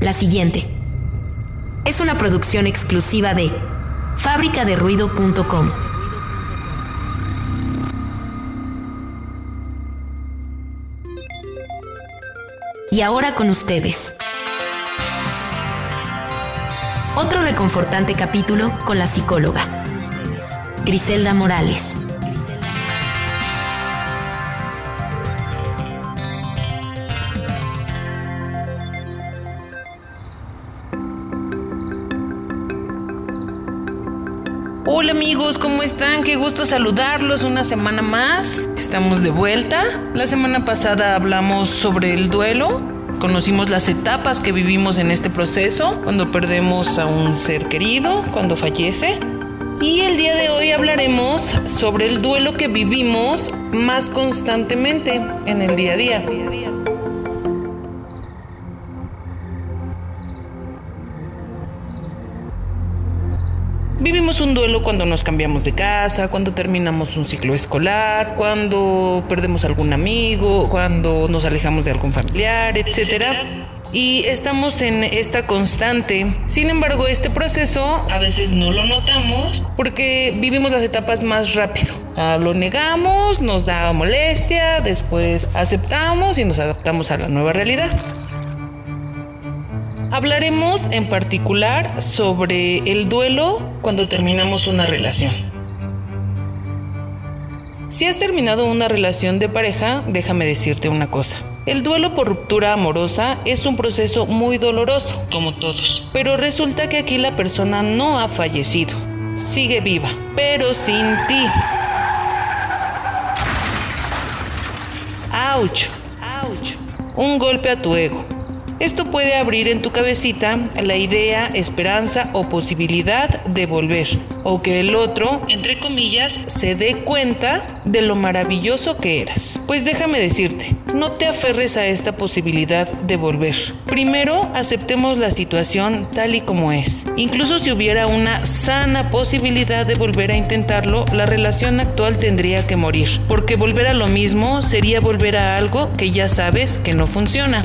La siguiente es una producción exclusiva de fábricaderuido.com. Y ahora con ustedes. Otro reconfortante capítulo con la psicóloga, Griselda Morales. Hola amigos, ¿cómo están? Qué gusto saludarlos una semana más. Estamos de vuelta. La semana pasada hablamos sobre el duelo. Conocimos las etapas que vivimos en este proceso, cuando perdemos a un ser querido, cuando fallece. Y el día de hoy hablaremos sobre el duelo que vivimos más constantemente en el día a día. Vivimos un duelo cuando nos cambiamos de casa, cuando terminamos un ciclo escolar, cuando perdemos algún amigo, cuando nos alejamos de algún familiar, etc. Y estamos en esta constante. Sin embargo, este proceso a veces no lo notamos porque vivimos las etapas más rápido. Ah, lo negamos, nos da molestia, después aceptamos y nos adaptamos a la nueva realidad. Hablaremos en particular sobre el duelo cuando terminamos una relación. Si has terminado una relación de pareja, déjame decirte una cosa. El duelo por ruptura amorosa es un proceso muy doloroso, como todos. Pero resulta que aquí la persona no ha fallecido. Sigue viva, pero sin ti. ¡Auch! ¡Auch! Un golpe a tu ego esto puede abrir en tu cabecita la idea, esperanza o posibilidad de volver, o que el otro, entre comillas, se dé cuenta de lo maravilloso que eras. Pues déjame decirte, no te aferres a esta posibilidad de volver. Primero, aceptemos la situación tal y como es. Incluso si hubiera una sana posibilidad de volver a intentarlo, la relación actual tendría que morir, porque volver a lo mismo sería volver a algo que ya sabes que no funciona.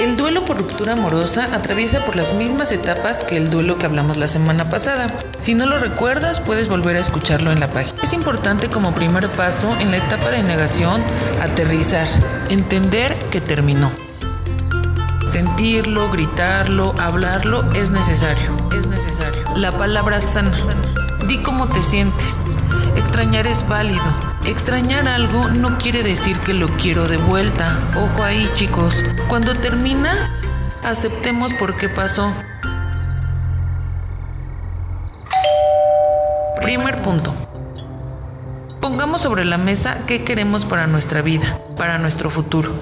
El duelo por ruptura amorosa atraviesa por las mismas etapas que el duelo que hablamos la semana pasada. Si no lo recuerdas, puedes volver a escucharlo en la página. Es importante como primer paso en la etapa de negación aterrizar, entender que terminó. Sentirlo, gritarlo, hablarlo es necesario, es necesario. La palabra sana. Di cómo te sientes. Extrañar es válido. Extrañar algo no quiere decir que lo quiero de vuelta. Ojo ahí, chicos. Cuando termina, aceptemos por qué pasó. Primer punto. Pongamos sobre la mesa qué queremos para nuestra vida, para nuestro futuro.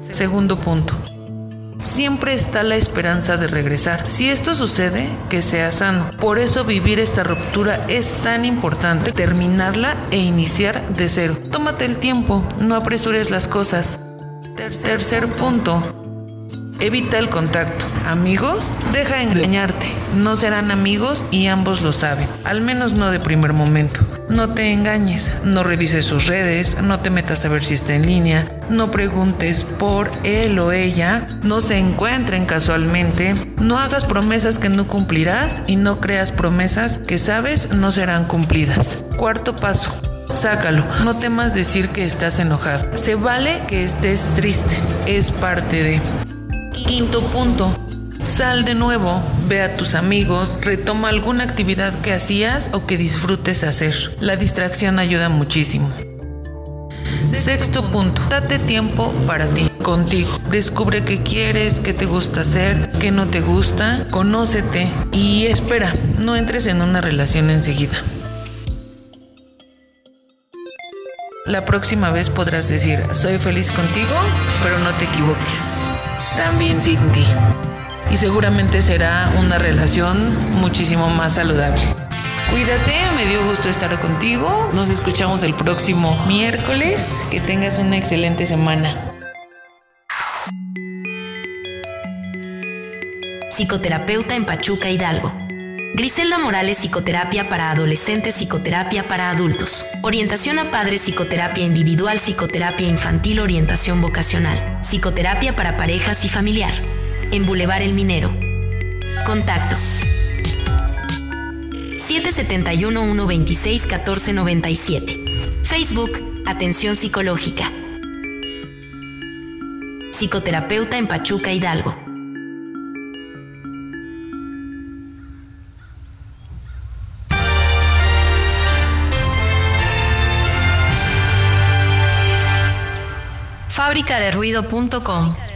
Segundo punto. Siempre está la esperanza de regresar. Si esto sucede, que sea sano. Por eso vivir esta ruptura es tan importante, terminarla e iniciar de cero. Tómate el tiempo, no apresures las cosas. Tercer punto, Evita el contacto. Amigos, deja de engañarte. No serán amigos y ambos lo saben. Al menos no de primer momento. No te engañes. No revises sus redes. No te metas a ver si está en línea. No preguntes por él o ella. No se encuentren casualmente. No hagas promesas que no cumplirás y no creas promesas que sabes no serán cumplidas. Cuarto paso. Sácalo. No temas decir que estás enojado. Se vale que estés triste. Es parte de... Quinto punto. Sal de nuevo, ve a tus amigos, retoma alguna actividad que hacías o que disfrutes hacer. La distracción ayuda muchísimo. Sexto punto, date tiempo para ti, contigo. Descubre qué quieres, qué te gusta hacer, qué no te gusta, conócete y espera, no entres en una relación enseguida. La próxima vez podrás decir, soy feliz contigo, pero no te equivoques también sin ti. Y seguramente será una relación muchísimo más saludable. Cuídate, me dio gusto estar contigo. Nos escuchamos el próximo miércoles. Que tengas una excelente semana. Psicoterapeuta en Pachuca Hidalgo. Griselda Morales Psicoterapia para Adolescentes, Psicoterapia para Adultos. Orientación a padres, Psicoterapia Individual, Psicoterapia Infantil, Orientación Vocacional. Psicoterapia para parejas y familiar. En Boulevard El Minero. Contacto. 771-126-1497. Facebook, Atención Psicológica. Psicoterapeuta en Pachuca Hidalgo. fábricaderuido.com